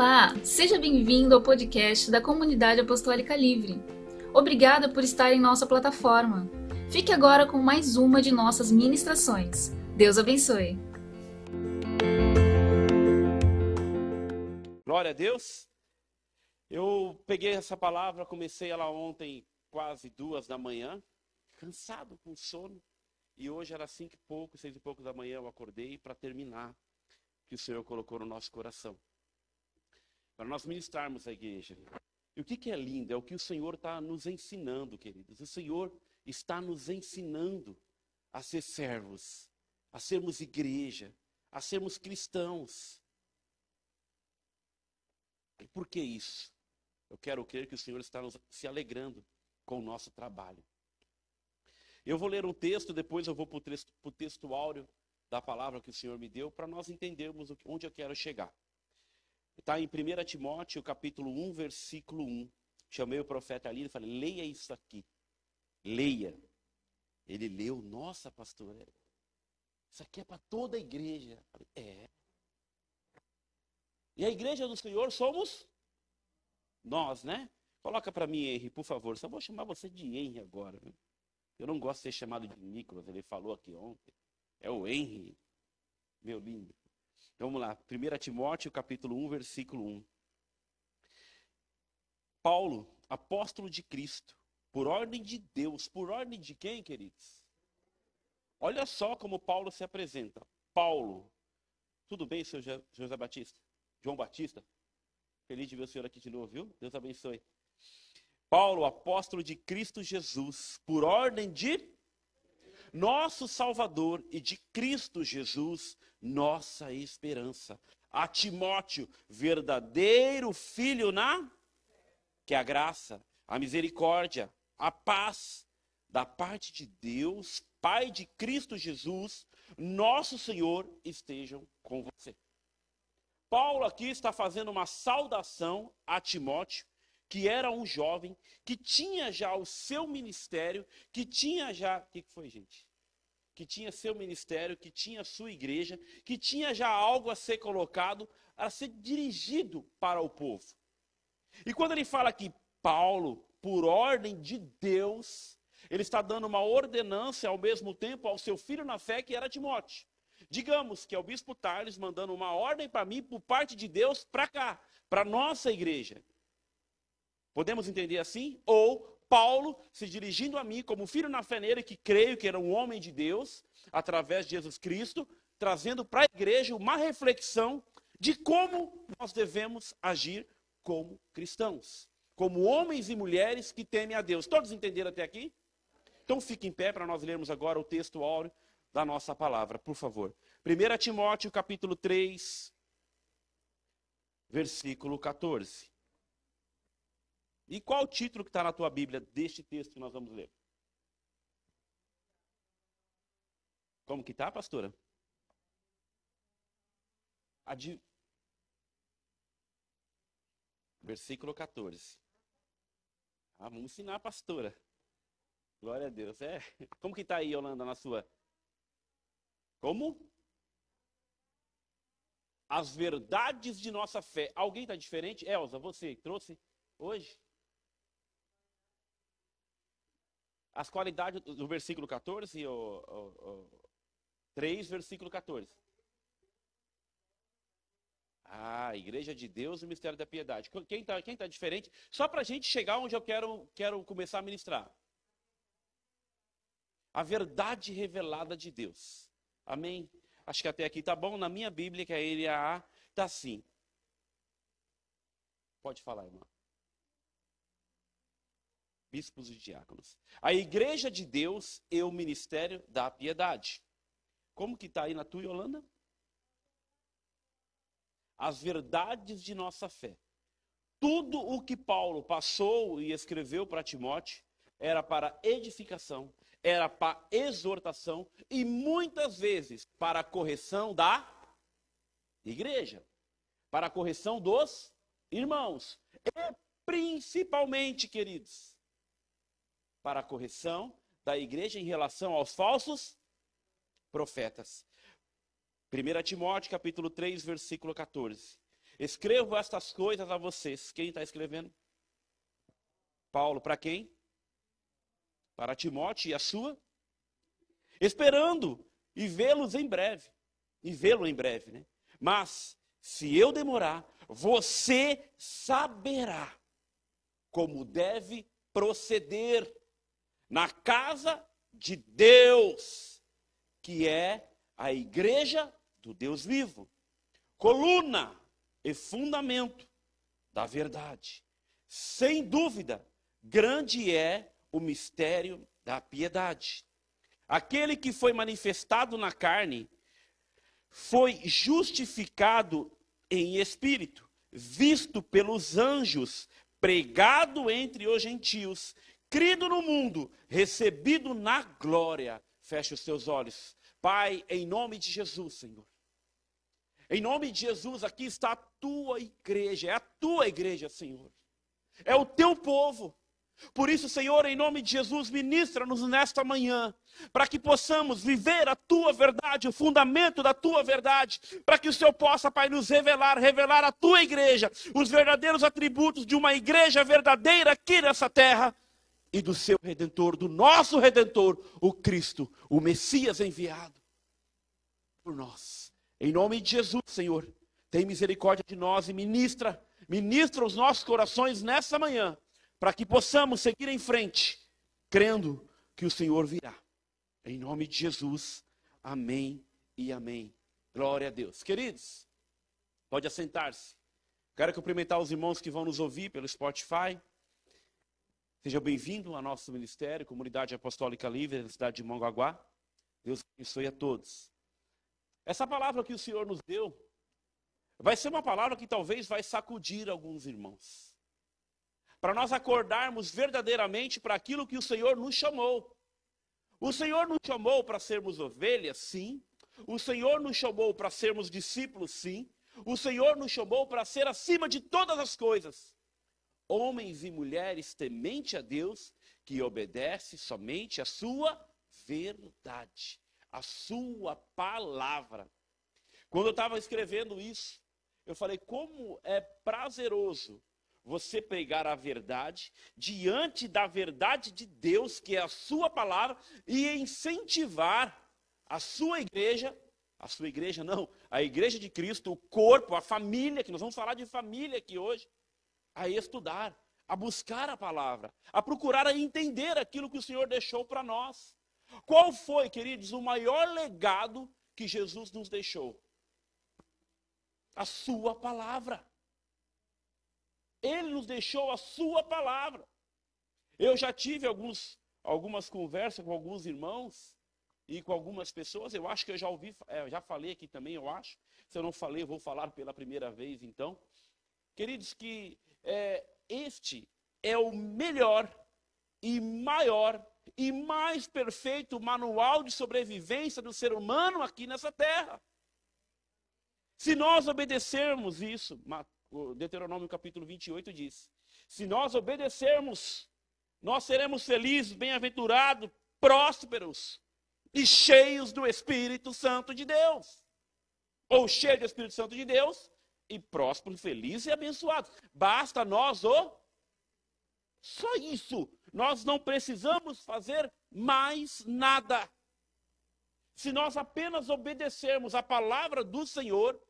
Olá, seja bem-vindo ao podcast da Comunidade Apostólica Livre. Obrigada por estar em nossa plataforma. Fique agora com mais uma de nossas ministrações. Deus abençoe. Glória a Deus. Eu peguei essa palavra, comecei ela ontem, quase duas da manhã, cansado, com sono. E hoje era cinco e pouco, seis e pouco da manhã eu acordei para terminar que o Senhor colocou no nosso coração para nós ministrarmos a igreja. E o que, que é lindo? É o que o Senhor está nos ensinando, queridos. O Senhor está nos ensinando a ser servos, a sermos igreja, a sermos cristãos. E por que isso? Eu quero crer que o Senhor está nos, se alegrando com o nosso trabalho. Eu vou ler um texto, depois eu vou para o texto, texto áureo da palavra que o Senhor me deu, para nós entendermos onde eu quero chegar. Está em 1 Timóteo, capítulo 1, versículo 1. Chamei o profeta ali e falei, leia isso aqui. Leia. Ele leu, nossa, pastor, é, isso aqui é para toda a igreja. É. E a igreja do Senhor somos nós, né? Coloca para mim, Henry, por favor. Só vou chamar você de Henry agora. Eu não gosto de ser chamado de Nicolas, ele falou aqui ontem. É o Henry, meu lindo. Então, vamos lá, 1 Timóteo capítulo 1, versículo 1. Paulo, apóstolo de Cristo, por ordem de Deus, por ordem de quem, queridos? Olha só como Paulo se apresenta. Paulo, tudo bem, senhor José Batista? João Batista? Feliz de ver o senhor aqui de novo, viu? Deus abençoe. Paulo, apóstolo de Cristo Jesus, por ordem de nosso Salvador e de Cristo Jesus, nossa esperança. A Timóteo, verdadeiro filho na que a graça, a misericórdia, a paz da parte de Deus, Pai de Cristo Jesus, nosso Senhor, estejam com você. Paulo aqui está fazendo uma saudação a Timóteo, que era um jovem, que tinha já o seu ministério, que tinha já. O que foi, gente? Que tinha seu ministério, que tinha sua igreja, que tinha já algo a ser colocado, a ser dirigido para o povo. E quando ele fala que Paulo, por ordem de Deus, ele está dando uma ordenança ao mesmo tempo ao seu filho na fé, que era Timóteo. Digamos que é o bispo Tales mandando uma ordem para mim, por parte de Deus, para cá, para nossa igreja. Podemos entender assim? Ou Paulo se dirigindo a mim como filho na nele, que creio que era um homem de Deus, através de Jesus Cristo, trazendo para a igreja uma reflexão de como nós devemos agir como cristãos, como homens e mulheres que temem a Deus. Todos entenderam até aqui? Então fique em pé para nós lermos agora o texto áureo da nossa palavra, por favor. 1 Timóteo capítulo 3, versículo 14. E qual o título que está na tua Bíblia deste texto que nós vamos ler? Como que tá, pastora? Adi... Versículo 14. Ah, vamos ensinar pastora. Glória a Deus. É. Como que está aí, Yolanda, na sua? Como? As verdades de nossa fé. Alguém está diferente? Elza, você trouxe hoje? As qualidades do versículo 14, o, o, o 3, versículo 14. Ah, Igreja de Deus e o Mistério da Piedade. Quem está quem tá diferente? Só para a gente chegar onde eu quero, quero começar a ministrar. A verdade revelada de Deus. Amém? Acho que até aqui tá bom. Na minha Bíblia, que é a LAA, está assim. Pode falar, irmão bispos e diáconos. A igreja de Deus e o ministério da piedade. Como que está aí na tua Holanda? As verdades de nossa fé. Tudo o que Paulo passou e escreveu para Timóteo era para edificação, era para exortação e muitas vezes para correção da igreja, para correção dos irmãos. E principalmente, queridos, para a correção da igreja em relação aos falsos profetas. 1 Timóteo capítulo 3, versículo 14. Escrevo estas coisas a vocês. Quem está escrevendo? Paulo, para quem? Para Timóteo e a sua? Esperando e vê-los em breve. E vê-lo em breve, né? Mas, se eu demorar, você saberá como deve proceder na casa de Deus, que é a igreja do Deus vivo, coluna e fundamento da verdade. Sem dúvida, grande é o mistério da piedade. Aquele que foi manifestado na carne foi justificado em espírito, visto pelos anjos, pregado entre os gentios, crido no mundo, recebido na glória. Feche os seus olhos. Pai, em nome de Jesus, Senhor. Em nome de Jesus, aqui está a tua igreja, é a tua igreja, Senhor. É o teu povo. Por isso, Senhor, em nome de Jesus, ministra-nos nesta manhã, para que possamos viver a tua verdade, o fundamento da tua verdade, para que o Senhor possa, Pai, nos revelar, revelar a tua igreja, os verdadeiros atributos de uma igreja verdadeira aqui nessa terra e do seu redentor, do nosso redentor, o Cristo, o Messias enviado por nós. Em nome de Jesus, Senhor, tem misericórdia de nós e ministra, ministra os nossos corações nessa manhã para que possamos seguir em frente, crendo que o Senhor virá. Em nome de Jesus, amém e amém. Glória a Deus. Queridos, pode assentar-se. Quero cumprimentar os irmãos que vão nos ouvir pelo Spotify. Seja bem-vindo ao nosso ministério, Comunidade Apostólica Livre, da cidade de Mongaguá. Deus abençoe a todos. Essa palavra que o Senhor nos deu vai ser uma palavra que talvez vai sacudir alguns irmãos para nós acordarmos verdadeiramente para aquilo que o Senhor nos chamou. O Senhor nos chamou para sermos ovelhas, sim. O Senhor nos chamou para sermos discípulos, sim. O Senhor nos chamou para ser acima de todas as coisas. Homens e mulheres temente a Deus, que obedece somente a sua verdade, a sua palavra. Quando eu estava escrevendo isso, eu falei como é prazeroso você pregar a verdade diante da verdade de Deus, que é a sua palavra, e incentivar a sua igreja, a sua igreja não, a igreja de Cristo, o corpo, a família, que nós vamos falar de família aqui hoje, a estudar, a buscar a palavra, a procurar a entender aquilo que o Senhor deixou para nós. Qual foi, queridos, o maior legado que Jesus nos deixou? A sua palavra. Ele nos deixou a sua palavra. Eu já tive alguns, algumas conversas com alguns irmãos e com algumas pessoas. Eu acho que eu já ouvi, é, já falei aqui também, eu acho. Se eu não falei, eu vou falar pela primeira vez, então. Queridos, que é, este é o melhor e maior e mais perfeito manual de sobrevivência do ser humano aqui nessa terra. Se nós obedecermos isso, Deuteronômio capítulo 28 diz: Se nós obedecermos, nós seremos felizes, bem-aventurados, prósperos e cheios do Espírito Santo de Deus. Ou cheios do Espírito Santo de Deus e prósperos, felizes e abençoados. Basta nós o. Só isso. Nós não precisamos fazer mais nada. Se nós apenas obedecermos a palavra do Senhor,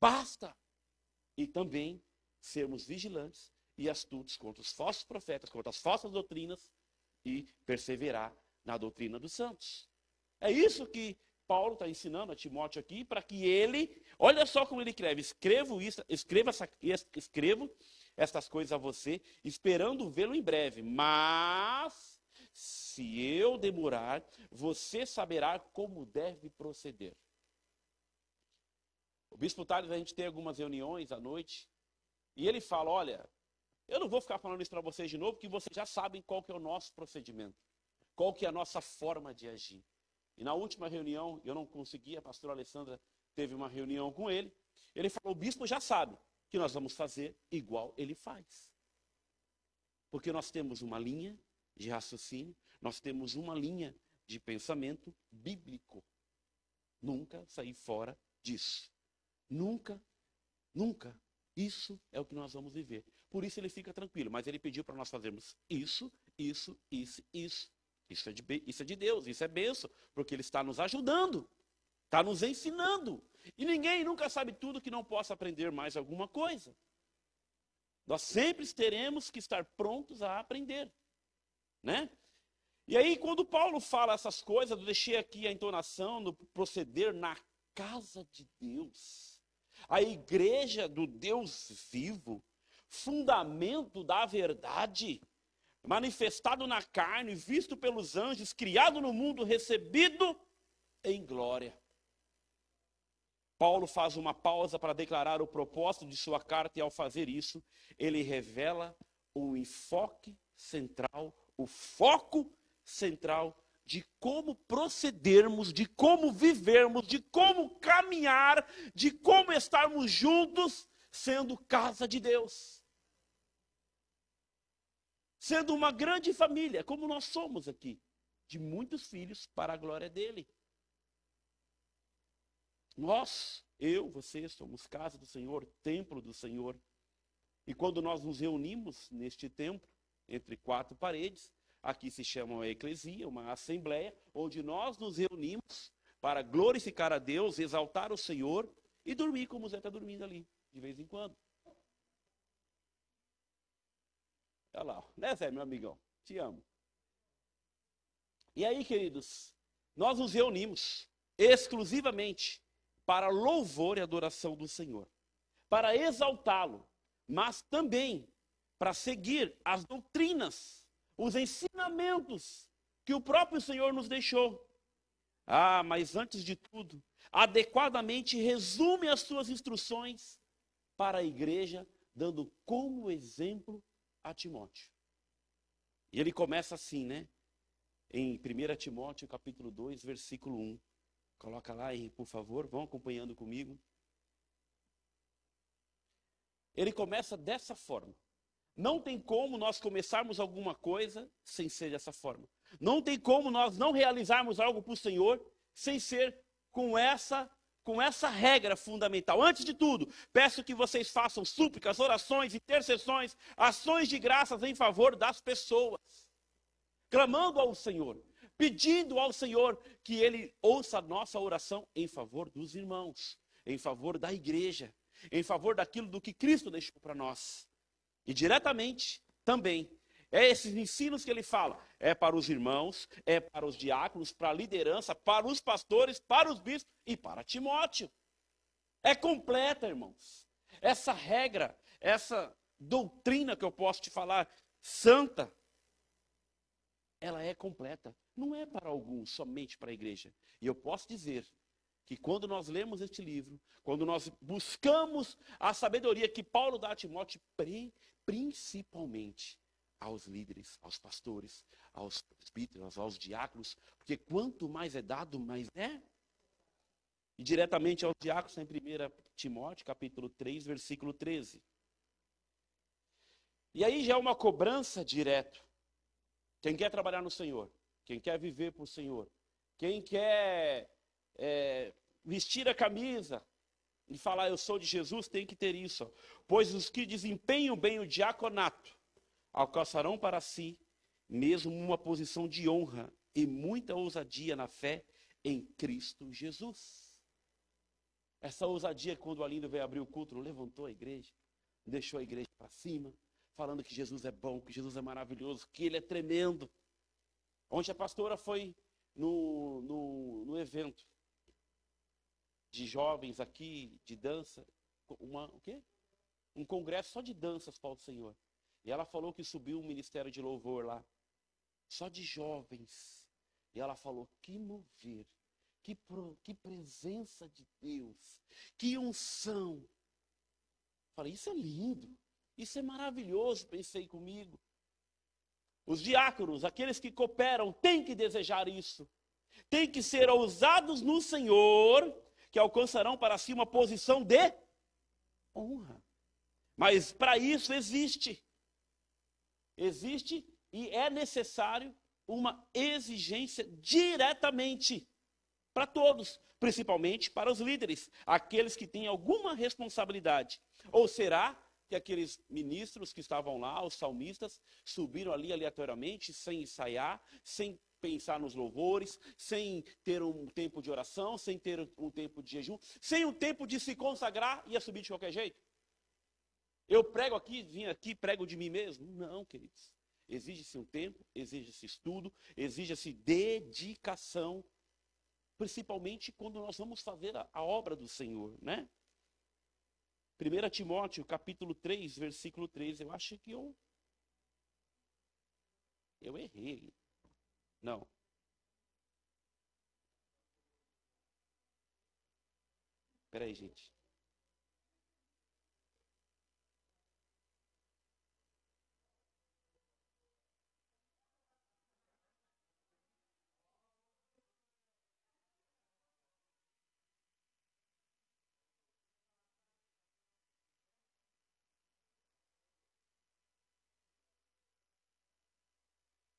basta e também sermos vigilantes e astutos contra os falsos profetas, contra as falsas doutrinas e perseverar na doutrina dos santos. É isso que Paulo está ensinando a Timóteo aqui, para que ele, olha só como ele escreve, escrevo isso, escreva essa, escrevo coisas a você, esperando vê-lo em breve. Mas, se eu demorar, você saberá como deve proceder. O Bispo Tales, a gente tem algumas reuniões à noite, e ele fala: olha, eu não vou ficar falando isso para vocês de novo, porque vocês já sabem qual que é o nosso procedimento, qual que é a nossa forma de agir. E na última reunião, eu não consegui, a pastora Alessandra teve uma reunião com ele, ele falou: o bispo já sabe que nós vamos fazer igual ele faz. Porque nós temos uma linha de raciocínio, nós temos uma linha de pensamento bíblico. Nunca sair fora disso. Nunca, nunca Isso é o que nós vamos viver. Por isso ele fica tranquilo, mas ele pediu para nós fazermos isso, isso, isso, isso. Isso é, de, isso é de Deus, isso é benção, porque ele está nos ajudando, está nos ensinando. E ninguém nunca sabe tudo que não possa aprender mais alguma coisa. Nós sempre teremos que estar prontos a aprender, né? E aí, quando Paulo fala essas coisas, eu deixei aqui a entonação no proceder na casa de Deus, a igreja do Deus vivo, fundamento da verdade, manifestado na carne, visto pelos anjos, criado no mundo, recebido em glória. Paulo faz uma pausa para declarar o propósito de sua carta, e ao fazer isso, ele revela o enfoque central, o foco central de como procedermos, de como vivermos, de como caminhar, de como estarmos juntos, sendo casa de Deus. Sendo uma grande família, como nós somos aqui, de muitos filhos para a glória dele. Nós, eu, você, somos casa do Senhor, templo do Senhor. E quando nós nos reunimos neste templo, entre quatro paredes, aqui se chama uma eclesia, uma assembleia, onde nós nos reunimos para glorificar a Deus, exaltar o Senhor e dormir como o Zé está dormindo ali, de vez em quando. Olha lá, né Zé, meu amigão? Te amo. E aí, queridos, nós nos reunimos exclusivamente para louvor e adoração do Senhor, para exaltá-lo, mas também para seguir as doutrinas, os ensinamentos que o próprio Senhor nos deixou. Ah, mas antes de tudo, adequadamente resume as suas instruções para a igreja, dando como exemplo a Timóteo. E ele começa assim, né? Em 1 Timóteo, capítulo 2, versículo 1. Coloca lá aí, por favor, vão acompanhando comigo. Ele começa dessa forma. Não tem como nós começarmos alguma coisa sem ser dessa forma. Não tem como nós não realizarmos algo para o Senhor sem ser com essa com essa regra fundamental. Antes de tudo, peço que vocês façam súplicas, orações, intercessões, ações de graças em favor das pessoas, clamando ao Senhor pedindo ao Senhor que Ele ouça a nossa oração em favor dos irmãos, em favor da igreja, em favor daquilo do que Cristo deixou para nós. E diretamente também, é esses ensinos que ele fala, é para os irmãos, é para os diáconos, para a liderança, para os pastores, para os bispos e para Timóteo. É completa, irmãos. Essa regra, essa doutrina que eu posso te falar, santa, ela é completa não é para alguns, somente para a igreja. E eu posso dizer que quando nós lemos este livro, quando nós buscamos a sabedoria que Paulo dá a Timóteo, principalmente aos líderes, aos pastores, aos presbíteros, aos diáconos, porque quanto mais é dado, mais é. E diretamente aos diáconos, em 1 Timóteo, capítulo 3, versículo 13. E aí já é uma cobrança direto. Quem quer trabalhar no Senhor, quem quer viver para o Senhor, quem quer é, vestir a camisa e falar eu sou de Jesus, tem que ter isso. Pois os que desempenham bem o diaconato alcançarão para si mesmo uma posição de honra e muita ousadia na fé em Cristo Jesus. Essa ousadia, quando o Alindo veio abrir o culto, levantou a igreja, deixou a igreja para cima, falando que Jesus é bom, que Jesus é maravilhoso, que Ele é tremendo. Ontem a pastora foi no, no, no evento de jovens aqui, de dança, uma, o quê? Um congresso só de danças para o Senhor. E ela falou que subiu um ministério de louvor lá, só de jovens. E ela falou: que mover, que, pro, que presença de Deus, que unção. Falei: isso é lindo, isso é maravilhoso. Pensei comigo. Os diáconos, aqueles que cooperam, têm que desejar isso. Têm que ser ousados no Senhor, que alcançarão para si uma posição de honra. Mas para isso existe. Existe e é necessário uma exigência diretamente para todos. principalmente para os líderes, aqueles que têm alguma responsabilidade. Ou será que aqueles ministros que estavam lá, os salmistas, subiram ali aleatoriamente, sem ensaiar, sem pensar nos louvores, sem ter um tempo de oração, sem ter um tempo de jejum, sem um tempo de se consagrar, ia subir de qualquer jeito? Eu prego aqui, vim aqui, prego de mim mesmo? Não, queridos. Exige-se um tempo, exige-se estudo, exige-se dedicação, principalmente quando nós vamos fazer a, a obra do Senhor, né? 1 Timóteo, capítulo 3, versículo 3, eu acho que eu eu errei. Não. Espera aí, gente.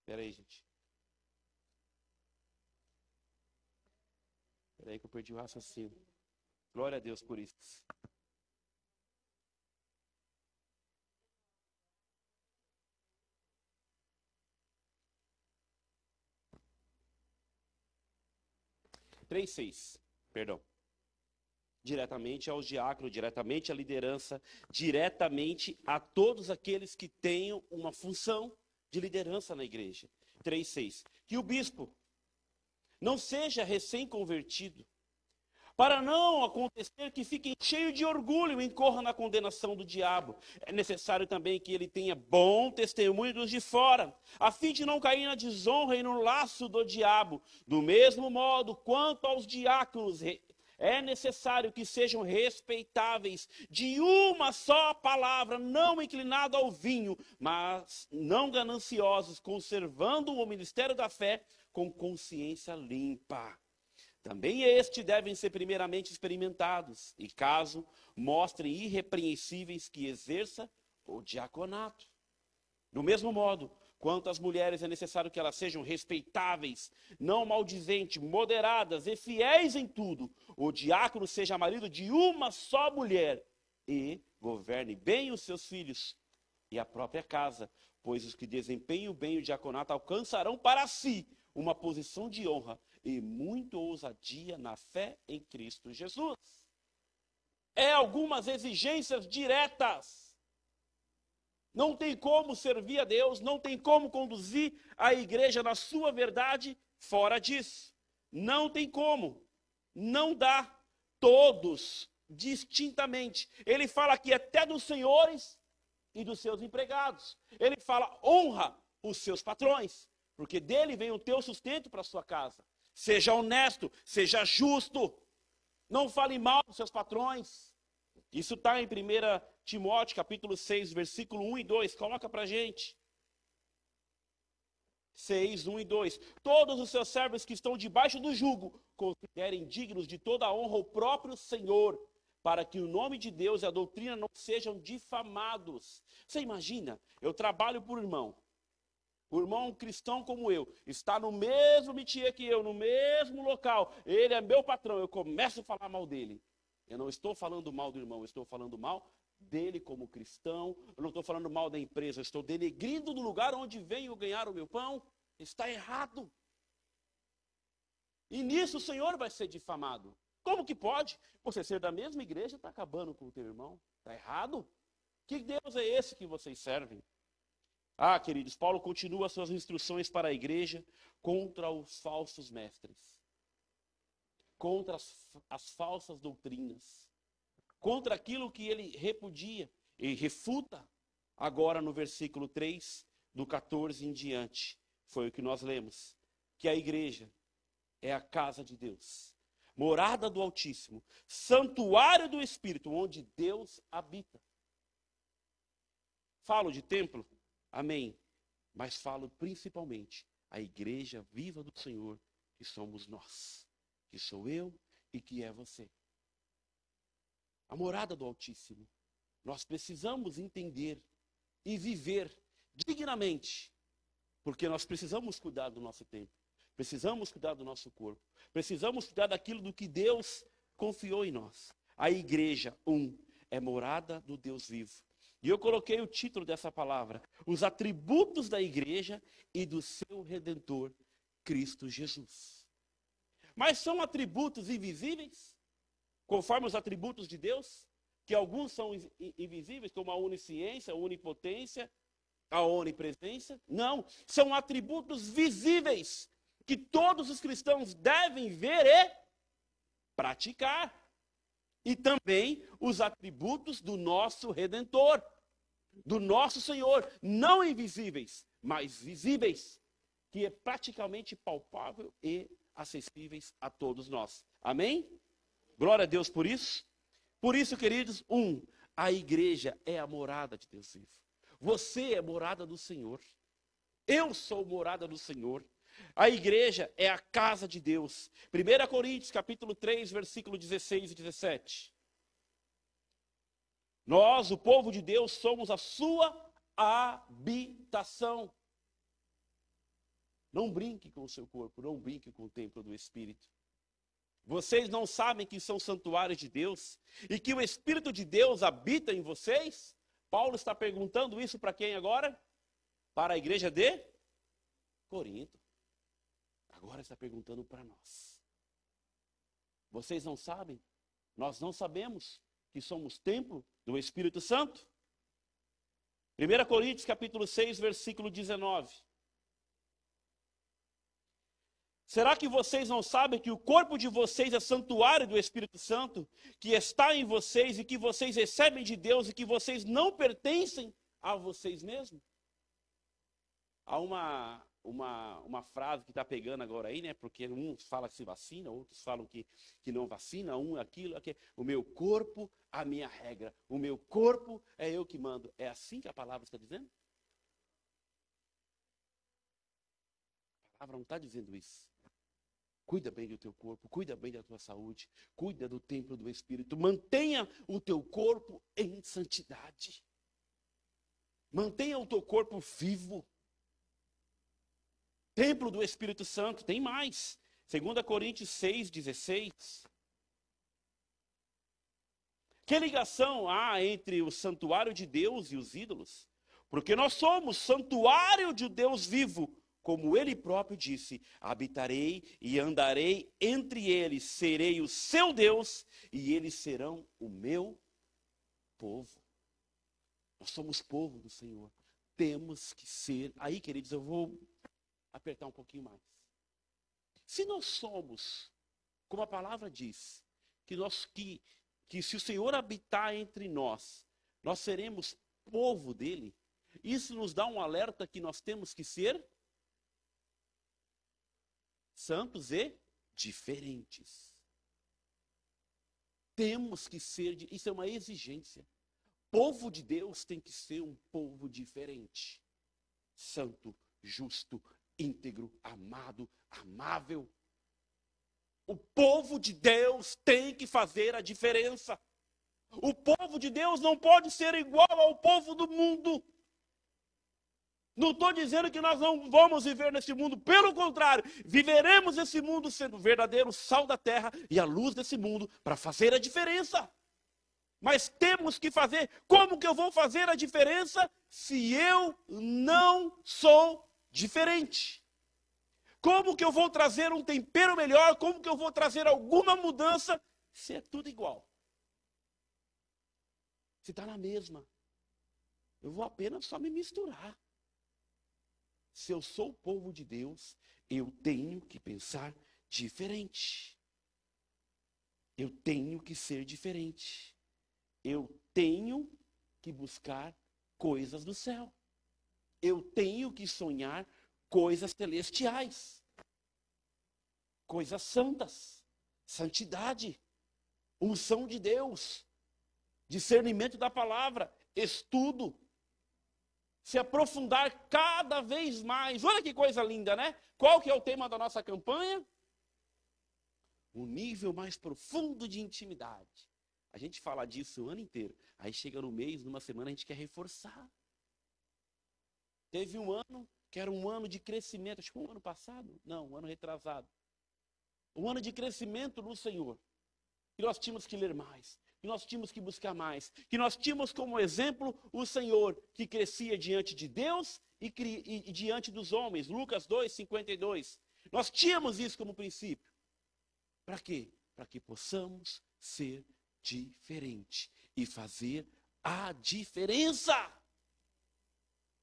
Espera aí, gente. Espera aí que eu perdi o raciocínio. Glória a Deus por isso. Três, seis, perdão. Diretamente aos diáconos, diretamente à liderança, diretamente a todos aqueles que tenham uma função de liderança na igreja. 3,6. Que o bispo não seja recém-convertido, para não acontecer que fique cheio de orgulho e incorra na condenação do diabo. É necessário também que ele tenha bom testemunho dos de fora, a fim de não cair na desonra e no laço do diabo. Do mesmo modo, quanto aos diáconos, é necessário que sejam respeitáveis de uma só palavra, não inclinado ao vinho, mas não gananciosos, conservando o ministério da fé com consciência limpa. Também estes devem ser primeiramente experimentados, e caso mostrem irrepreensíveis que exerça o diaconato. Do mesmo modo, Quanto às mulheres, é necessário que elas sejam respeitáveis, não maldizentes, moderadas e fiéis em tudo. O diácono seja marido de uma só mulher e governe bem os seus filhos e a própria casa, pois os que desempenham bem o diaconato alcançarão para si uma posição de honra e muito ousadia na fé em Cristo Jesus. É algumas exigências diretas não tem como servir a Deus, não tem como conduzir a igreja na sua verdade fora disso. Não tem como. Não dá. Todos distintamente. Ele fala aqui até dos senhores e dos seus empregados. Ele fala honra os seus patrões, porque dele vem o teu sustento para a sua casa. Seja honesto, seja justo. Não fale mal dos seus patrões. Isso está em 1 Timóteo, capítulo 6, versículo 1 e 2. Coloca para gente. 6, 1 e 2. Todos os seus servos que estão debaixo do jugo, considerem dignos de toda a honra o próprio Senhor, para que o nome de Deus e a doutrina não sejam difamados. Você imagina? Eu trabalho por irmão. O irmão cristão como eu está no mesmo métier que eu, no mesmo local. Ele é meu patrão. Eu começo a falar mal dele. Eu não estou falando mal do irmão, eu estou falando mal dele como cristão. Eu não estou falando mal da empresa, eu estou denegrindo do lugar onde venho ganhar o meu pão. Está errado. E nisso o Senhor vai ser difamado. Como que pode? Você ser da mesma igreja está acabando com o teu irmão. Está errado? Que Deus é esse que vocês servem? Ah, queridos, Paulo continua suas instruções para a igreja contra os falsos mestres contra as, as falsas doutrinas, contra aquilo que ele repudia e refuta agora no versículo 3, do 14 em diante. Foi o que nós lemos. Que a igreja é a casa de Deus, morada do Altíssimo, santuário do Espírito, onde Deus habita. Falo de templo, amém, mas falo principalmente a igreja viva do Senhor, que somos nós que sou eu e que é você. A morada do Altíssimo. Nós precisamos entender e viver dignamente, porque nós precisamos cuidar do nosso tempo. Precisamos cuidar do nosso corpo. Precisamos cuidar daquilo do que Deus confiou em nós. A igreja, um, é morada do Deus vivo. E eu coloquei o título dessa palavra: Os atributos da igreja e do seu redentor, Cristo Jesus. Mas são atributos invisíveis, conforme os atributos de Deus, que alguns são invisíveis, como a onisciência, a onipotência, a onipresença. Não, são atributos visíveis que todos os cristãos devem ver e praticar. E também os atributos do nosso redentor, do nosso Senhor, não invisíveis, mas visíveis, que é praticamente palpável e acessíveis a todos nós. Amém? Glória a Deus por isso. Por isso, queridos, um, a igreja é a morada de Deus vivo. Você é morada do Senhor. Eu sou morada do Senhor. A igreja é a casa de Deus. 1 Coríntios, capítulo 3, versículo 16 e 17. Nós, o povo de Deus, somos a sua habitação. Não brinque com o seu corpo, não brinque com o templo do Espírito. Vocês não sabem que são santuários de Deus e que o Espírito de Deus habita em vocês? Paulo está perguntando isso para quem agora? Para a igreja de Corinto. Agora está perguntando para nós. Vocês não sabem? Nós não sabemos que somos templo do Espírito Santo? 1 Coríntios capítulo 6, versículo 19. Será que vocês não sabem que o corpo de vocês é santuário do Espírito Santo, que está em vocês e que vocês recebem de Deus e que vocês não pertencem a vocês mesmos? Há uma, uma, uma frase que está pegando agora aí, né? Porque uns falam que se vacina, outros falam que, que não vacina, um aquilo, aquilo. O meu corpo, a minha regra. O meu corpo é eu que mando. É assim que a palavra está dizendo? A palavra não está dizendo isso. Cuida bem do teu corpo, cuida bem da tua saúde, cuida do templo do Espírito. Mantenha o teu corpo em santidade. Mantenha o teu corpo vivo. Templo do Espírito Santo, tem mais. 2 Coríntios 6, 16. Que ligação há entre o santuário de Deus e os ídolos? Porque nós somos santuário de Deus vivo, como ele próprio disse: habitarei e andarei entre eles, serei o seu Deus e eles serão o meu povo. Nós somos povo do Senhor. Temos que ser. Aí, queridos, eu vou apertar um pouquinho mais. Se nós somos, como a palavra diz, que nós que que se o Senhor habitar entre nós, nós seremos povo dele. Isso nos dá um alerta que nós temos que ser santos e diferentes. Temos que ser, isso é uma exigência. Povo de Deus tem que ser um povo diferente. Santo, justo, íntegro, amado, amável. O povo de Deus tem que fazer a diferença. O povo de Deus não pode ser igual ao povo do mundo. Não estou dizendo que nós não vamos viver nesse mundo, pelo contrário, viveremos esse mundo sendo o verdadeiro sal da terra e a luz desse mundo para fazer a diferença. Mas temos que fazer. Como que eu vou fazer a diferença se eu não sou diferente? Como que eu vou trazer um tempero melhor? Como que eu vou trazer alguma mudança se é tudo igual? Se está na mesma. Eu vou apenas só me misturar. Se eu sou o povo de Deus, eu tenho que pensar diferente. Eu tenho que ser diferente. Eu tenho que buscar coisas do céu. Eu tenho que sonhar coisas celestiais. Coisas santas. Santidade. Unção de Deus. Discernimento da palavra. Estudo se aprofundar cada vez mais. Olha que coisa linda, né? Qual que é o tema da nossa campanha? Um nível mais profundo de intimidade. A gente fala disso o ano inteiro. Aí chega no mês, numa semana, a gente quer reforçar. Teve um ano que era um ano de crescimento, acho que um ano passado, não, um ano retrasado. Um ano de crescimento no Senhor. Que nós tínhamos que ler mais, que nós tínhamos que buscar mais, que nós tínhamos como exemplo o Senhor que crescia diante de Deus e, e, diante dos homens. Lucas 2, 52. Nós tínhamos isso como princípio. Para quê? Para que possamos ser diferente e fazer a diferença.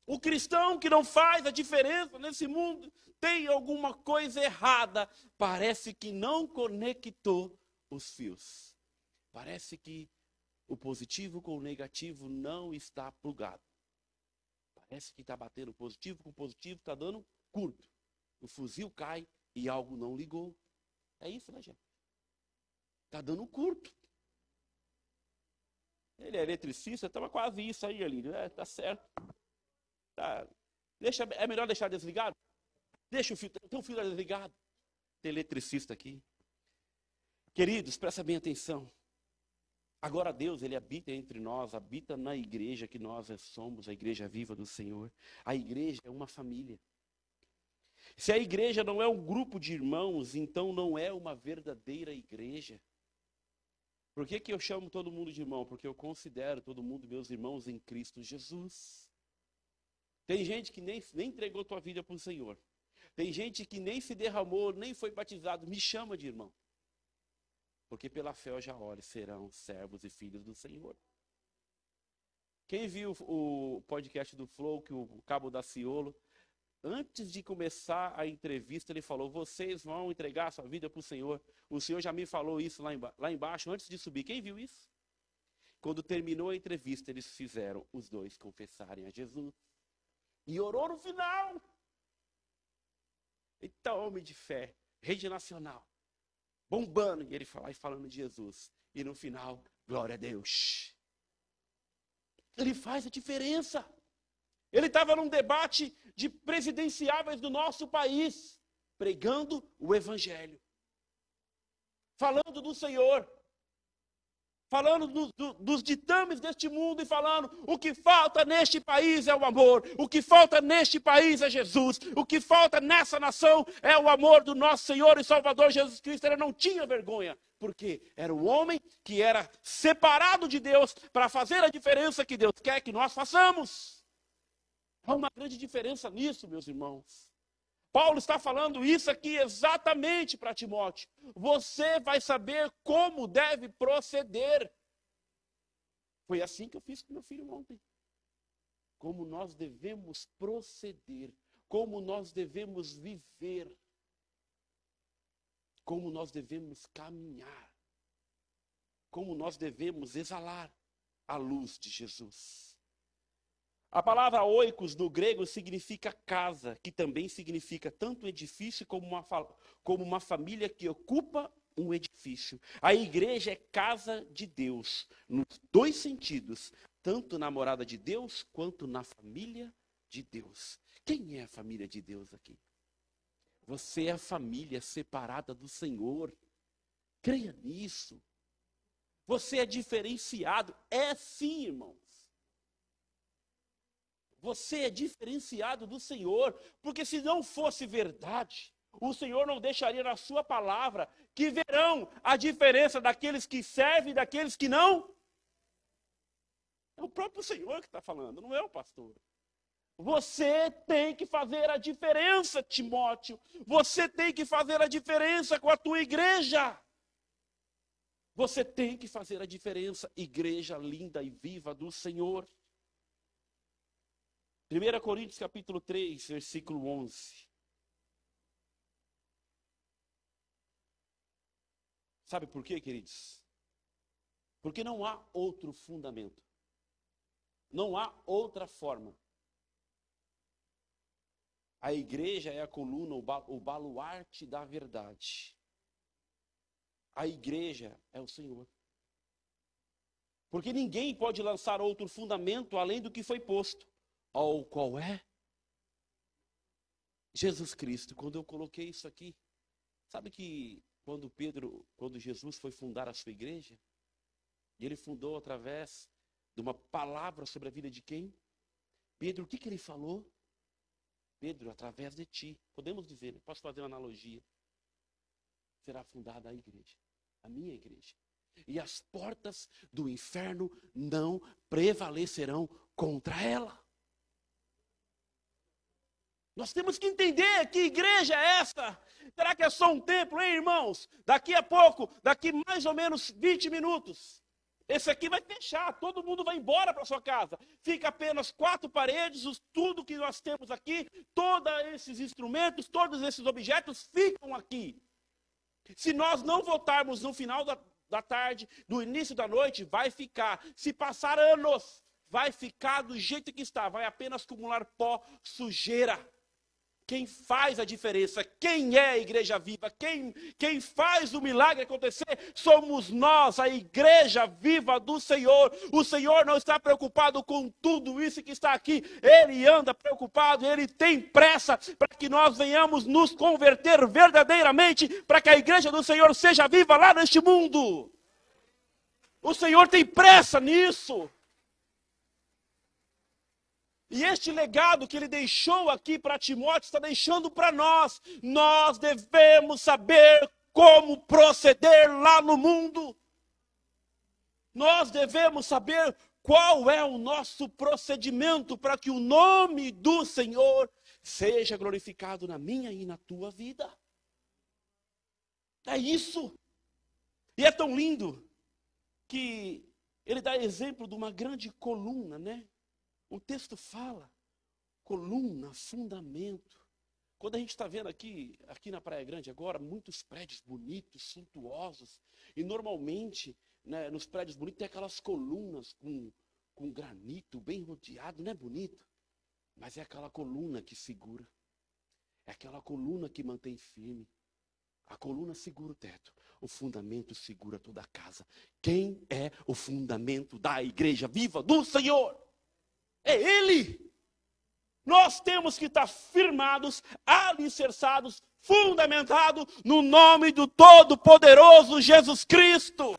O cristão que não faz a diferença nesse mundo tem alguma coisa errada. Parece que não conectou os fios. Parece que o positivo com o negativo não está plugado. Parece que está batendo positivo com positivo, está dando curto. O fuzil cai e algo não ligou. É isso, né, gente? Está dando curto. Ele é eletricista, estava quase isso aí, ali. É, tá certo. Tá. Deixa, é melhor deixar desligado? Deixa o fio, tem um fio desligado. Tem eletricista aqui. Queridos, presta bem atenção. Agora Deus, Ele habita entre nós, habita na igreja que nós somos, a igreja viva do Senhor. A igreja é uma família. Se a igreja não é um grupo de irmãos, então não é uma verdadeira igreja. Por que, que eu chamo todo mundo de irmão? Porque eu considero todo mundo meus irmãos em Cristo Jesus. Tem gente que nem, nem entregou tua vida para o Senhor. Tem gente que nem se derramou, nem foi batizado. Me chama de irmão. Porque pela fé eu já olho, serão servos e filhos do Senhor. Quem viu o podcast do Flow, que o Cabo da Ciolo, antes de começar a entrevista, ele falou: Vocês vão entregar a sua vida para o Senhor. O Senhor já me falou isso lá, emba lá embaixo, antes de subir. Quem viu isso? Quando terminou a entrevista, eles fizeram os dois confessarem a Jesus. E orou no final. Então, homem de fé, rede nacional, bombando, e ele falar e falando de Jesus. E no final, glória a Deus. Ele faz a diferença. Ele estava num debate de presidenciáveis do nosso país, pregando o Evangelho, falando do Senhor, falando do, do, dos ditames deste mundo e falando: o que falta neste país é o amor, o que falta neste país é Jesus, o que falta nessa nação é o amor do nosso Senhor e Salvador Jesus Cristo. Ele não tinha vergonha, porque era um homem que era separado de Deus para fazer a diferença que Deus quer que nós façamos. Há uma grande diferença nisso, meus irmãos. Paulo está falando isso aqui exatamente para Timóteo. Você vai saber como deve proceder. Foi assim que eu fiz com meu filho ontem. Como nós devemos proceder, como nós devemos viver, como nós devemos caminhar, como nós devemos exalar a luz de Jesus. A palavra oikos no grego significa casa, que também significa tanto edifício como uma, como uma família que ocupa um edifício. A igreja é casa de Deus, nos dois sentidos, tanto na morada de Deus quanto na família de Deus. Quem é a família de Deus aqui? Você é a família separada do Senhor. Creia nisso. Você é diferenciado. É sim, irmão. Você é diferenciado do Senhor, porque se não fosse verdade, o Senhor não deixaria na sua palavra que verão a diferença daqueles que servem e daqueles que não. É o próprio Senhor que está falando, não é o pastor. Você tem que fazer a diferença, Timóteo. Você tem que fazer a diferença com a tua igreja. Você tem que fazer a diferença, igreja linda e viva do Senhor. 1 Coríntios capítulo 3, versículo 11. Sabe por quê, queridos? Porque não há outro fundamento. Não há outra forma. A igreja é a coluna, o baluarte da verdade. A igreja é o Senhor. Porque ninguém pode lançar outro fundamento além do que foi posto ao qual é Jesus Cristo. Quando eu coloquei isso aqui, sabe que quando Pedro, quando Jesus foi fundar a sua igreja, e ele fundou através de uma palavra sobre a vida de quem? Pedro, o que, que ele falou? Pedro, através de ti, podemos dizer, posso fazer uma analogia, será fundada a igreja, a minha igreja. E as portas do inferno não prevalecerão contra ela. Nós temos que entender que igreja é essa. Será que é só um templo, hein, irmãos? Daqui a pouco, daqui mais ou menos 20 minutos, esse aqui vai fechar, todo mundo vai embora para sua casa. Fica apenas quatro paredes, tudo que nós temos aqui, todos esses instrumentos, todos esses objetos ficam aqui. Se nós não voltarmos no final da, da tarde, no início da noite, vai ficar. Se passar anos, vai ficar do jeito que está, vai apenas acumular pó, sujeira. Quem faz a diferença, quem é a igreja viva, quem, quem faz o milagre acontecer, somos nós, a igreja viva do Senhor. O Senhor não está preocupado com tudo isso que está aqui, ele anda preocupado, ele tem pressa para que nós venhamos nos converter verdadeiramente, para que a igreja do Senhor seja viva lá neste mundo. O Senhor tem pressa nisso. E este legado que ele deixou aqui para Timóteo está deixando para nós. Nós devemos saber como proceder lá no mundo. Nós devemos saber qual é o nosso procedimento para que o nome do Senhor seja glorificado na minha e na tua vida. É isso. E é tão lindo que ele dá exemplo de uma grande coluna, né? O texto fala coluna, fundamento. Quando a gente está vendo aqui, aqui na Praia Grande agora, muitos prédios bonitos, suntuosos, e normalmente né, nos prédios bonitos tem aquelas colunas com, com granito bem rodeado, não é bonito? Mas é aquela coluna que segura. É aquela coluna que mantém firme. A coluna segura o teto. O fundamento segura toda a casa. Quem é o fundamento da igreja viva do Senhor? É Ele. Nós temos que estar firmados, alicerçados, fundamentados no nome do Todo-Poderoso Jesus Cristo.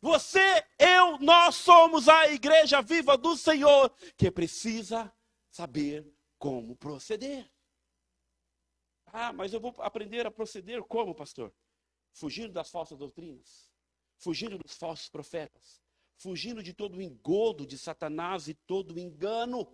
Você, eu, nós somos a igreja viva do Senhor que precisa saber como proceder. Ah, mas eu vou aprender a proceder como, pastor? Fugindo das falsas doutrinas, fugindo dos falsos profetas, fugindo de todo o engodo de Satanás e todo o engano.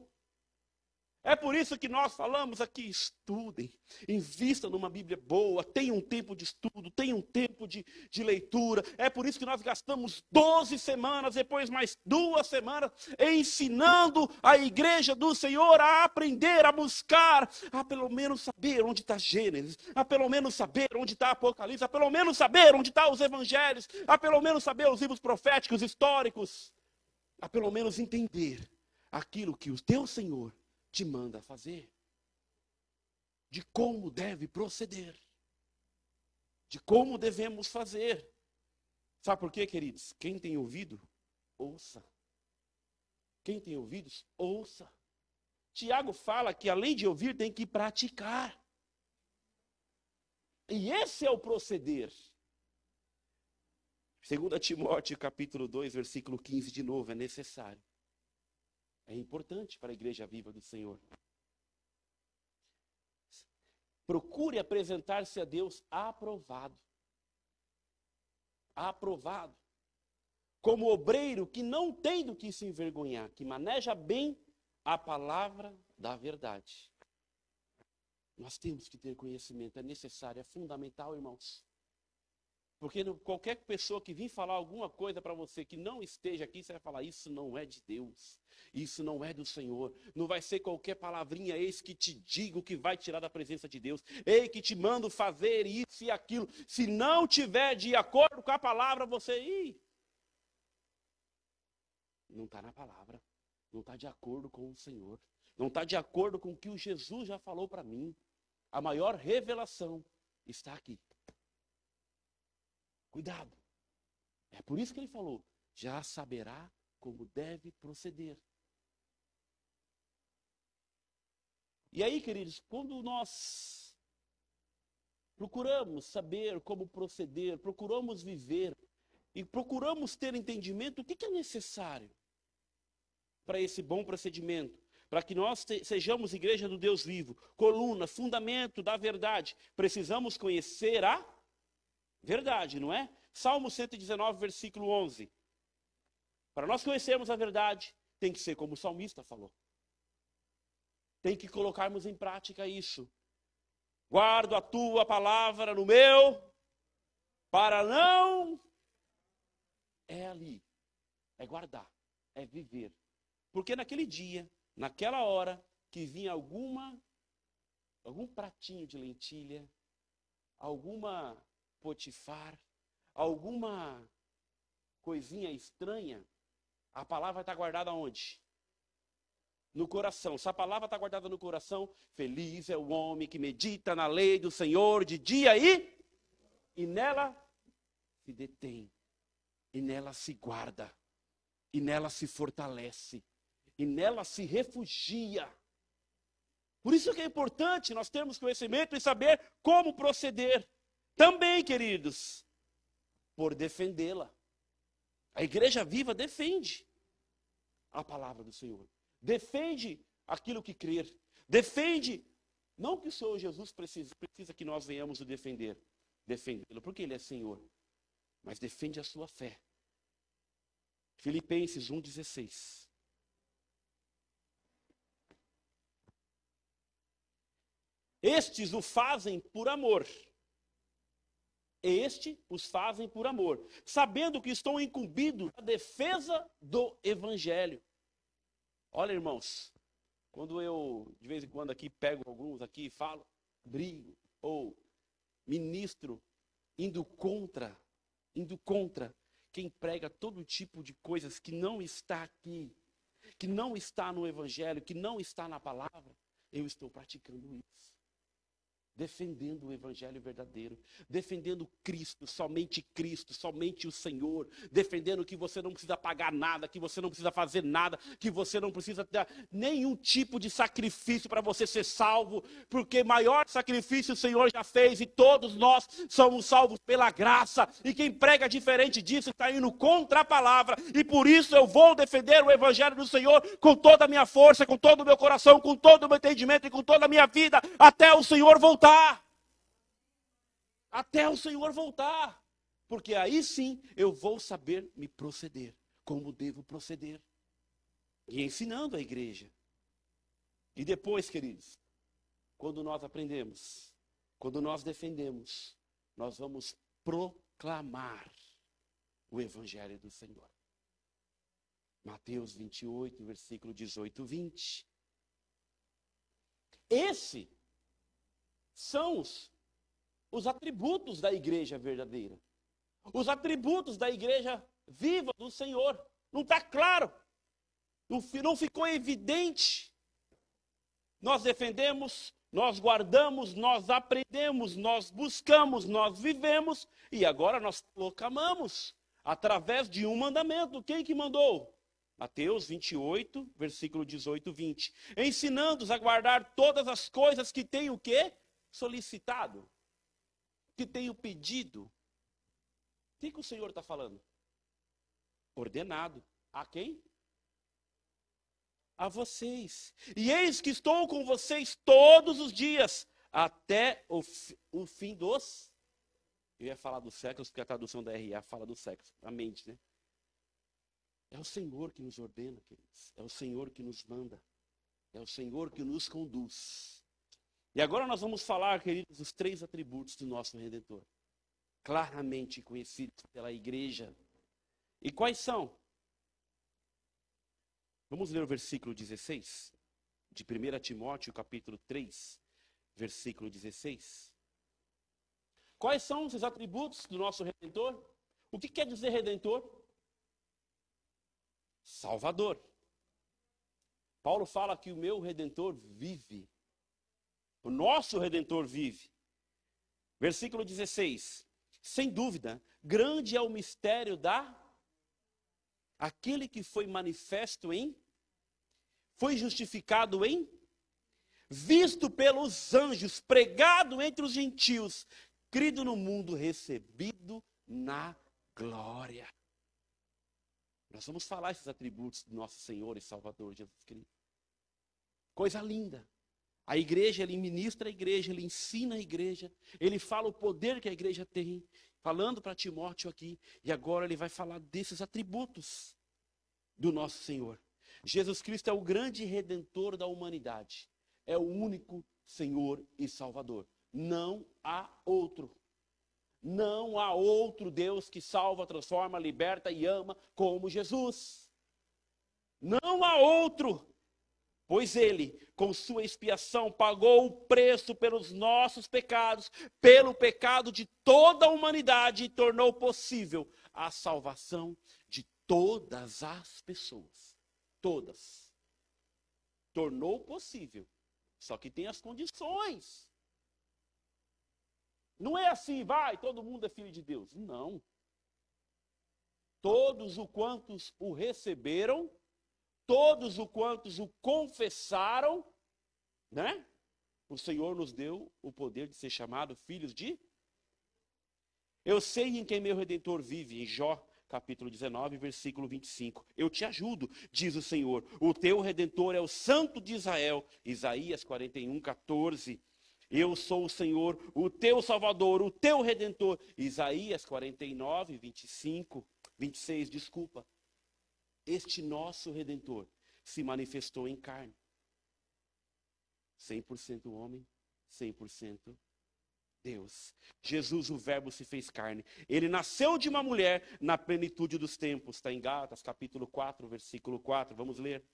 É por isso que nós falamos aqui: estudem, invistam numa Bíblia boa, tenham um tempo de estudo, tenham um tempo de, de leitura. É por isso que nós gastamos 12 semanas, depois mais duas semanas, ensinando a igreja do Senhor a aprender, a buscar, a pelo menos saber onde está Gênesis, a pelo menos saber onde está Apocalipse, a pelo menos saber onde estão tá os evangelhos, a pelo menos saber os livros proféticos, históricos, a pelo menos entender aquilo que o teu Senhor te manda fazer, de como deve proceder, de como devemos fazer. Sabe por quê, queridos? Quem tem ouvido, ouça. Quem tem ouvidos, ouça. Tiago fala que além de ouvir, tem que praticar. E esse é o proceder. 2 Timóteo capítulo 2, versículo 15, de novo, é necessário é importante para a igreja viva do Senhor. Procure apresentar-se a Deus aprovado. Aprovado. Como obreiro que não tem do que se envergonhar, que maneja bem a palavra da verdade. Nós temos que ter conhecimento, é necessário, é fundamental, irmãos. Porque qualquer pessoa que vir falar alguma coisa para você que não esteja aqui, você vai falar: Isso não é de Deus, isso não é do Senhor. Não vai ser qualquer palavrinha, eis que te digo que vai tirar da presença de Deus, ei que te mando fazer isso e aquilo. Se não tiver de acordo com a palavra, você. Ih, não está na palavra, não está de acordo com o Senhor, não está de acordo com o que o Jesus já falou para mim. A maior revelação está aqui. Cuidado. É por isso que ele falou: já saberá como deve proceder. E aí, queridos, quando nós procuramos saber como proceder, procuramos viver e procuramos ter entendimento, o que é necessário para esse bom procedimento? para que nós sejamos igreja do Deus vivo, coluna, fundamento da verdade, precisamos conhecer a verdade, não é? Salmo 119, versículo 11. Para nós conhecermos a verdade, tem que ser como o salmista falou. Tem que colocarmos em prática isso. Guardo a tua palavra no meu, para não. É ali. É guardar. É viver. Porque naquele dia, naquela hora, que vinha alguma. Algum pratinho de lentilha, alguma potifar, alguma coisinha estranha, a palavra estar guardada onde? No coração. Se a palavra está guardada no coração, feliz é o homem que medita na lei do Senhor de dia e, e nela se detém, e nela se guarda, e nela se fortalece, e nela se refugia. Por isso que é importante nós termos conhecimento e saber como proceder. Também, queridos, por defendê-la. A igreja viva defende a palavra do Senhor. Defende aquilo que crer. Defende, não que o Senhor Jesus precisa, precisa que nós venhamos o defender, defendê-lo, porque Ele é Senhor, mas defende a sua fé. Filipenses 1,16. Estes o fazem por amor este os fazem por amor, sabendo que estão incumbidos da defesa do evangelho. Olha, irmãos, quando eu de vez em quando aqui pego alguns aqui e falo, brigo ou ministro indo contra, indo contra quem prega todo tipo de coisas que não está aqui, que não está no evangelho, que não está na palavra, eu estou praticando isso defendendo o evangelho verdadeiro, defendendo Cristo, somente Cristo, somente o Senhor, defendendo que você não precisa pagar nada, que você não precisa fazer nada, que você não precisa dar nenhum tipo de sacrifício para você ser salvo, porque maior sacrifício o Senhor já fez e todos nós somos salvos pela graça. E quem prega diferente disso está indo contra a palavra, e por isso eu vou defender o evangelho do Senhor com toda a minha força, com todo o meu coração, com todo o meu entendimento e com toda a minha vida, até o Senhor voltar voltar. Até o Senhor voltar. Porque aí sim eu vou saber me proceder, como devo proceder. E ensinando a igreja. E depois, queridos, quando nós aprendemos, quando nós defendemos, nós vamos proclamar o Evangelho do Senhor. Mateus 28, versículo 18, 20. Esse são os, os atributos da igreja verdadeira. Os atributos da igreja viva do Senhor. Não está claro. Não, não ficou evidente. Nós defendemos, nós guardamos, nós aprendemos, nós buscamos, nós vivemos e agora nós proclamamos através de um mandamento. Quem que mandou? Mateus 28, versículo 18, 20. Ensinando-os a guardar todas as coisas que têm o quê? Solicitado, que tenho pedido. O que, que o Senhor está falando? Ordenado. A quem? A vocês. E eis que estou com vocês todos os dias, até o, o fim dos. Eu ia falar dos séculos, porque a tradução da RA fala dos séculos, a mente, né? É o Senhor que nos ordena, queridos. É o Senhor que nos manda. É o Senhor que nos conduz. E agora nós vamos falar, queridos, os três atributos do nosso Redentor, claramente conhecidos pela igreja. E quais são? Vamos ler o versículo 16 de 1 Timóteo, capítulo 3, versículo 16. Quais são os atributos do nosso Redentor? O que quer dizer Redentor? Salvador. Paulo fala que o meu Redentor vive o nosso redentor vive. Versículo 16. Sem dúvida, grande é o mistério da aquele que foi manifesto em foi justificado em visto pelos anjos, pregado entre os gentios, crido no mundo, recebido na glória. Nós vamos falar esses atributos do nosso Senhor e Salvador Jesus Cristo. Coisa linda. A igreja, ele ministra a igreja, ele ensina a igreja, ele fala o poder que a igreja tem, falando para Timóteo aqui, e agora ele vai falar desses atributos do nosso Senhor. Jesus Cristo é o grande redentor da humanidade, é o único Senhor e Salvador. Não há outro. Não há outro Deus que salva, transforma, liberta e ama como Jesus. Não há outro, pois ele, com sua expiação, pagou o preço pelos nossos pecados, pelo pecado de toda a humanidade e tornou possível a salvação de todas as pessoas. Todas. Tornou possível. Só que tem as condições. Não é assim, vai, todo mundo é filho de Deus. Não. Todos o quantos o receberam, todos o quantos o confessaram, né? O Senhor nos deu o poder de ser chamado filhos de Eu sei em quem meu redentor vive, em Jó, capítulo 19, versículo 25. Eu te ajudo, diz o Senhor. O teu redentor é o Santo de Israel. Isaías 41, 14. Eu sou o Senhor, o teu Salvador, o teu Redentor. Isaías 49, 25, 26, desculpa. Este nosso Redentor se manifestou em carne. 100% homem, 100% Deus. Jesus, o Verbo, se fez carne. Ele nasceu de uma mulher na plenitude dos tempos. Está em Gálatas, capítulo 4, versículo 4. Vamos ler.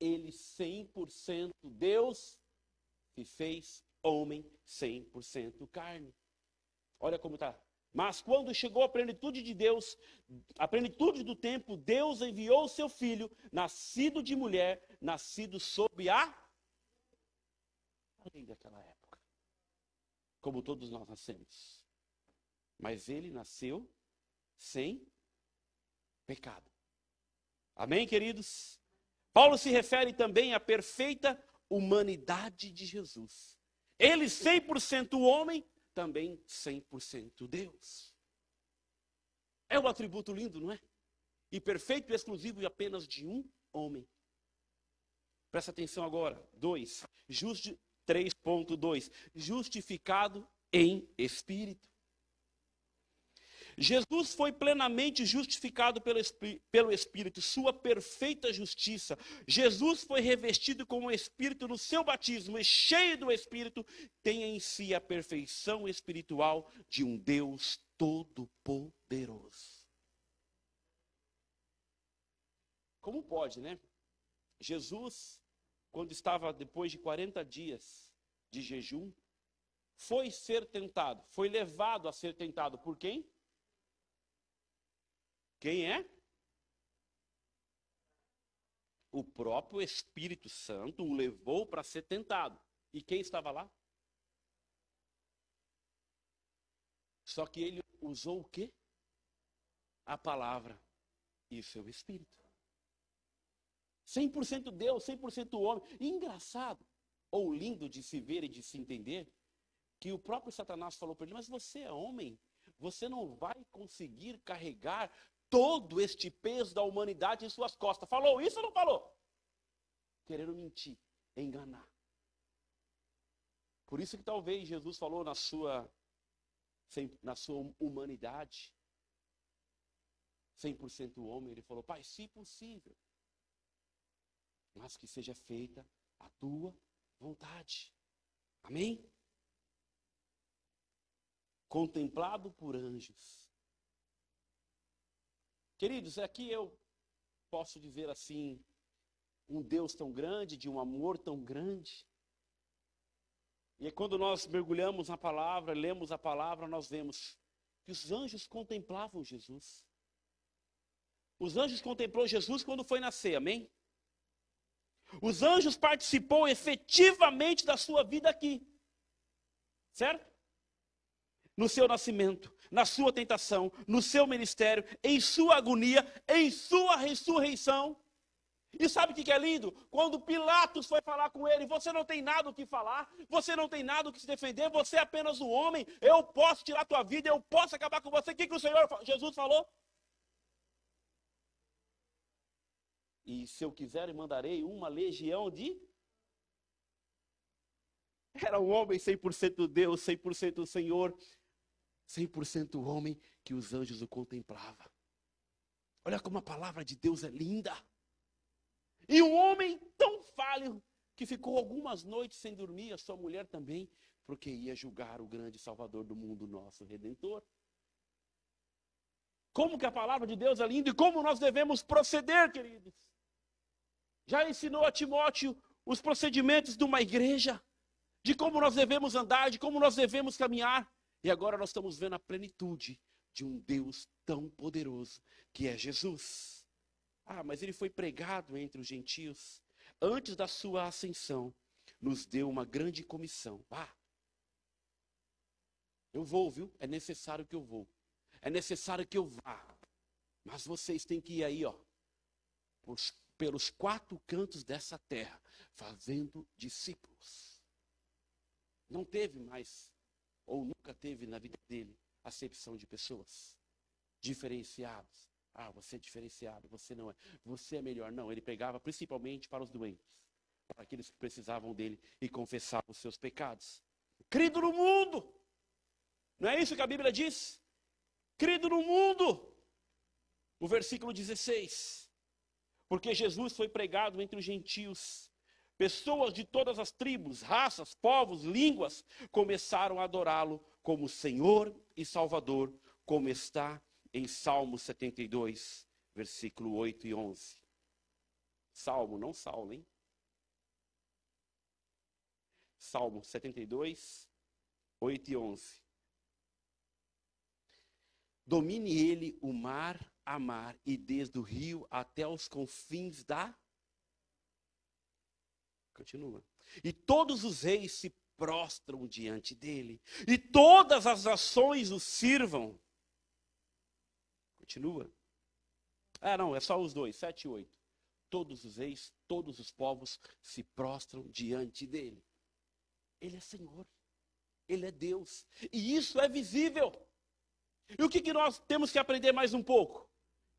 Ele 100% Deus se fez homem 100% carne. Olha como está. Mas quando chegou a plenitude de Deus, a plenitude do tempo, Deus enviou o seu filho, nascido de mulher, nascido sob a lei daquela época. Como todos nós nascemos. Mas ele nasceu sem pecado. Amém, queridos? Paulo se refere também à perfeita humanidade de Jesus. Ele 100% homem, também 100% Deus. É um atributo lindo, não é? E perfeito e exclusivo e apenas de um homem. Presta atenção agora. 2. Justi 3.2. Justificado em espírito. Jesus foi plenamente justificado pelo, pelo Espírito, sua perfeita justiça. Jesus foi revestido com o Espírito no seu batismo e cheio do Espírito, tem em si a perfeição espiritual de um Deus todo-poderoso. Como pode, né? Jesus, quando estava depois de 40 dias de jejum, foi ser tentado, foi levado a ser tentado por quem? Quem é? O próprio Espírito Santo o levou para ser tentado. E quem estava lá? Só que ele usou o quê? A palavra e o seu espírito. 100% Deus, 100% homem. Engraçado, ou lindo de se ver e de se entender, que o próprio Satanás falou para ele: Mas você é homem, você não vai conseguir carregar todo este peso da humanidade em suas costas. Falou isso ou não falou? Querendo mentir, enganar. Por isso que talvez Jesus falou na sua, na sua humanidade, 100% homem, ele falou, Pai, se possível, mas que seja feita a tua vontade. Amém? Contemplado por anjos Queridos, aqui eu posso dizer assim, um Deus tão grande, de um amor tão grande. E quando nós mergulhamos na palavra, lemos a palavra, nós vemos que os anjos contemplavam Jesus. Os anjos contemplou Jesus quando foi nascer, amém? Os anjos participou efetivamente da sua vida aqui. Certo? No seu nascimento na sua tentação, no seu ministério, em sua agonia, em sua ressurreição. E sabe o que é lindo? Quando Pilatos foi falar com ele, você não tem nada o que falar, você não tem nada o que se defender, você é apenas um homem, eu posso tirar tua vida, eu posso acabar com você. O que, que o Senhor Jesus falou? E se eu quiser, mandarei uma legião de. Era um homem 100% Deus, 100% Senhor, 100% homem que os anjos o contemplavam. Olha como a palavra de Deus é linda. E um homem tão falho que ficou algumas noites sem dormir, a sua mulher também, porque ia julgar o grande Salvador do mundo, nosso Redentor. Como que a palavra de Deus é linda e como nós devemos proceder, queridos. Já ensinou a Timóteo os procedimentos de uma igreja, de como nós devemos andar, de como nós devemos caminhar. E agora nós estamos vendo a plenitude de um Deus tão poderoso que é Jesus. Ah, mas ele foi pregado entre os gentios. Antes da sua ascensão, nos deu uma grande comissão. Ah, eu vou, viu? É necessário que eu vou. É necessário que eu vá. Mas vocês têm que ir aí, ó, pelos quatro cantos dessa terra, fazendo discípulos. Não teve mais, ou nunca teve na vida dele, acepção de pessoas diferenciadas. Ah, você é diferenciado, você não é. Você é melhor. Não, ele pegava principalmente para os doentes, para aqueles que precisavam dele e confessavam os seus pecados. Crido no mundo. Não é isso que a Bíblia diz? Crido no mundo. O versículo 16. Porque Jesus foi pregado entre os gentios. Pessoas de todas as tribos, raças, povos, línguas começaram a adorá-lo como Senhor e Salvador, como está em Salmo 72, versículo 8 e 11. Salmo, não Saulo, hein? Salmo 72, 8 e 11. Domine ele o mar a mar e desde o rio até os confins da. Continua. E todos os reis se prostram diante dele, e todas as nações o sirvam. Continua. Ah, não, é só os dois, sete e oito. Todos os reis, todos os povos se prostram diante dele. Ele é Senhor, ele é Deus, e isso é visível. E o que, que nós temos que aprender mais um pouco?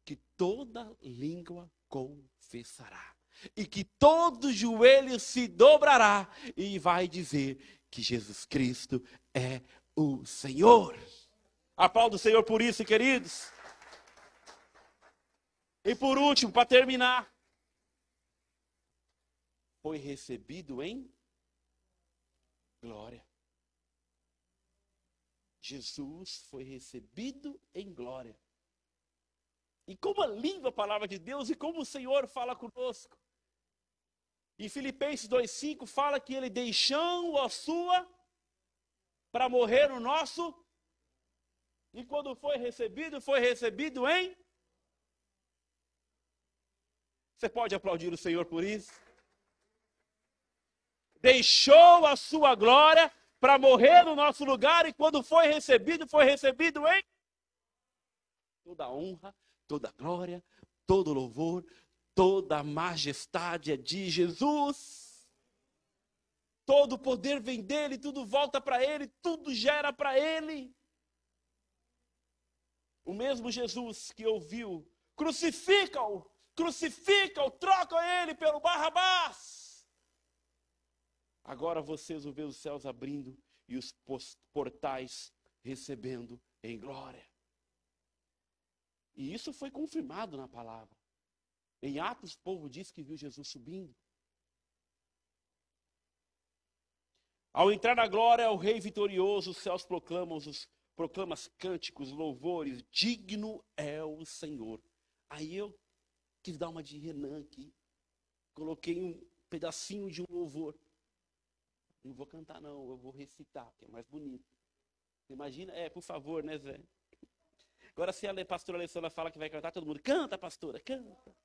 Que toda língua confessará e que todo joelho se dobrará e vai dizer que Jesus Cristo é o Senhor. Aplaudo o Senhor por isso, queridos. E por último, para terminar, foi recebido em glória. Jesus foi recebido em glória. E como é linda a palavra de Deus e como o Senhor fala conosco. Em Filipenses 2,5 fala que ele deixou a sua para morrer no nosso. E quando foi recebido, foi recebido em. Você pode aplaudir o Senhor por isso? Deixou a sua glória para morrer no nosso lugar e quando foi recebido, foi recebido em toda honra, toda glória, todo louvor, toda majestade é de Jesus. Todo o poder vem dele, tudo volta para ele, tudo gera para ele. O mesmo Jesus que ouviu, crucifica-o, crucifica-o, troca ele pelo Barrabás. Agora vocês o os céus abrindo e os portais recebendo em glória. E isso foi confirmado na palavra. Em Atos, o povo diz que viu Jesus subindo. Ao entrar na glória, o rei vitorioso, os céus proclamam os proclamas cânticos, louvores, digno é o Senhor. Aí eu quis dar uma de Renan aqui. Coloquei um pedacinho de um louvor. Não vou cantar não, eu vou recitar, que é mais bonito. Imagina, é, por favor, né, Zé? Agora se a pastora Alessandra fala que vai cantar, todo mundo canta, pastora, canta.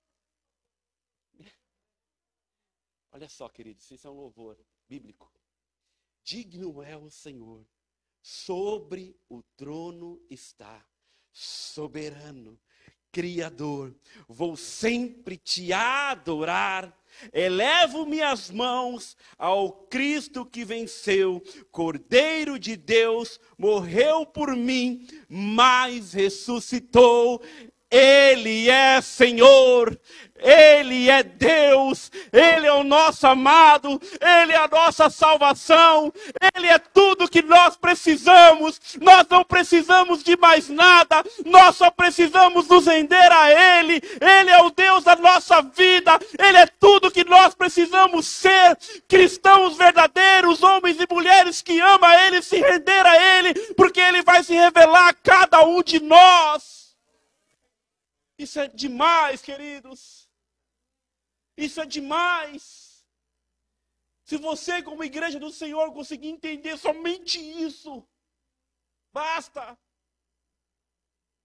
Olha só, queridos, isso é um louvor bíblico. Digno é o Senhor, sobre o trono está, soberano, Criador. Vou sempre te adorar. Elevo minhas mãos ao Cristo que venceu, Cordeiro de Deus, morreu por mim, mas ressuscitou Ele é Senhor, Ele é Deus, Ele é o nosso amado, Ele é a nossa salvação, Ele é tudo que nós precisamos. Nós não precisamos de mais nada, nós só precisamos nos render a Ele. Ele é o Deus da nossa vida, Ele é tudo que nós precisamos ser. Cristãos verdadeiros, homens e mulheres que amam a Ele, se render a Ele, porque Ele vai se revelar a cada um de nós. Isso é demais, queridos. Isso é demais. Se você, como igreja do Senhor, conseguir entender somente isso, basta.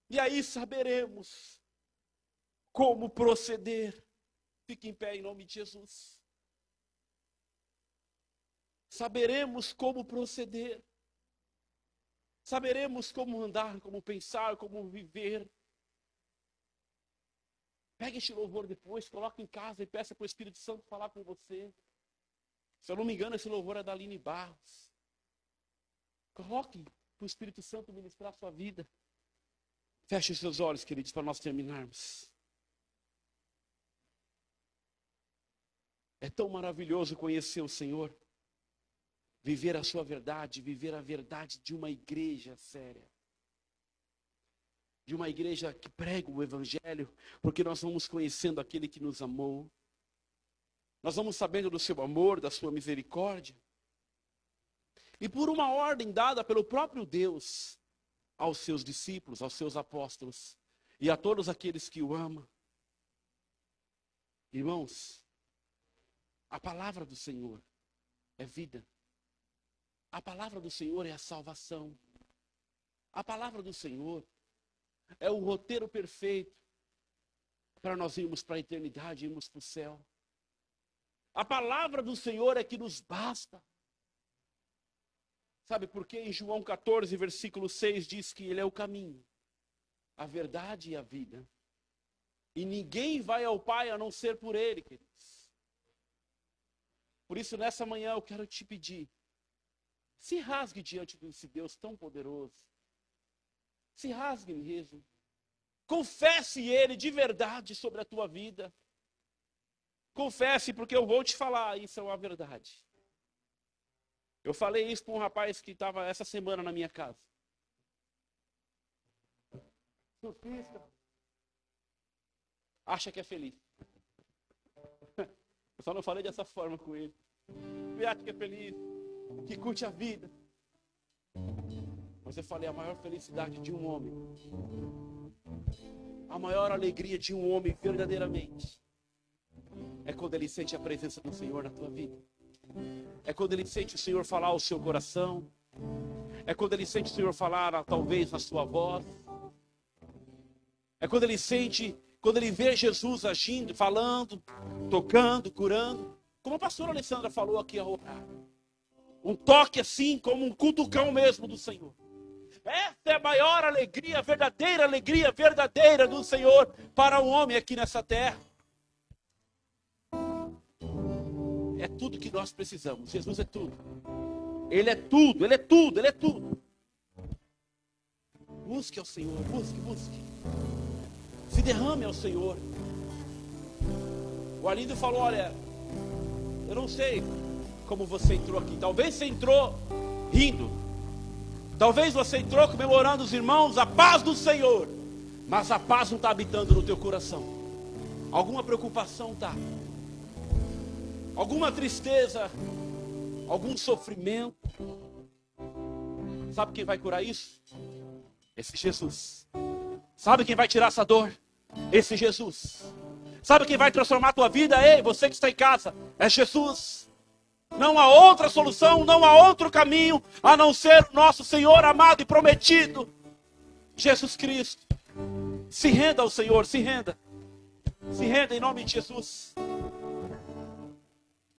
E aí saberemos como proceder. Fique em pé em nome de Jesus. Saberemos como proceder. Saberemos como andar, como pensar, como viver. Pegue este louvor depois, coloque em casa e peça para o Espírito Santo falar com você. Se eu não me engano, esse louvor é da Aline Barros. Coloque para o Espírito Santo ministrar a sua vida. Feche os seus olhos, queridos, para nós terminarmos. É tão maravilhoso conhecer o Senhor, viver a sua verdade, viver a verdade de uma igreja séria de uma igreja que prega o Evangelho, porque nós vamos conhecendo aquele que nos amou, nós vamos sabendo do seu amor, da sua misericórdia. E por uma ordem dada pelo próprio Deus aos seus discípulos, aos seus apóstolos e a todos aqueles que o amam. Irmãos, a palavra do Senhor é vida. A palavra do Senhor é a salvação. A palavra do Senhor é o roteiro perfeito para nós irmos para a eternidade, irmos para o céu. A palavra do Senhor é que nos basta. Sabe por quê? Em João 14, versículo 6 diz que Ele é o caminho, a verdade e a vida. E ninguém vai ao Pai a não ser por Ele, queridos. Por isso, nessa manhã eu quero te pedir, se rasgue diante desse Deus tão poderoso. Se rasgue mesmo. Confesse Ele de verdade sobre a tua vida. Confesse, porque eu vou te falar, isso é uma verdade. Eu falei isso para um rapaz que estava essa semana na minha casa. Surfista. Acha que é feliz. Eu só não falei dessa forma com ele. Acha que é feliz, que curte a vida. Mas eu falei, a maior felicidade de um homem, a maior alegria de um homem verdadeiramente, é quando ele sente a presença do Senhor na tua vida. É quando ele sente o Senhor falar ao seu coração. É quando ele sente o Senhor falar, talvez, na sua voz. É quando ele sente, quando ele vê Jesus agindo, falando, tocando, curando. Como a pastora Alessandra falou aqui a orar. Um toque assim, como um cutucão mesmo do Senhor. Essa é a maior alegria, a verdadeira alegria verdadeira do Senhor para o homem aqui nessa terra. É tudo que nós precisamos. Jesus é tudo. Ele é tudo, ele é tudo, ele é tudo. Busque ao Senhor, busque, busque. Se derrame ao Senhor. O Alindo falou: Olha, eu não sei como você entrou aqui. Talvez você entrou rindo. Talvez você entrou comemorando os irmãos, a paz do Senhor, mas a paz não está habitando no teu coração. Alguma preocupação está, alguma tristeza, algum sofrimento. Sabe quem vai curar isso? Esse Jesus. Sabe quem vai tirar essa dor? Esse Jesus. Sabe quem vai transformar a tua vida? Ei, você que está em casa, é Jesus. Não há outra solução, não há outro caminho a não ser o nosso Senhor amado e prometido, Jesus Cristo. Se renda ao Senhor, se renda. Se renda em nome de Jesus.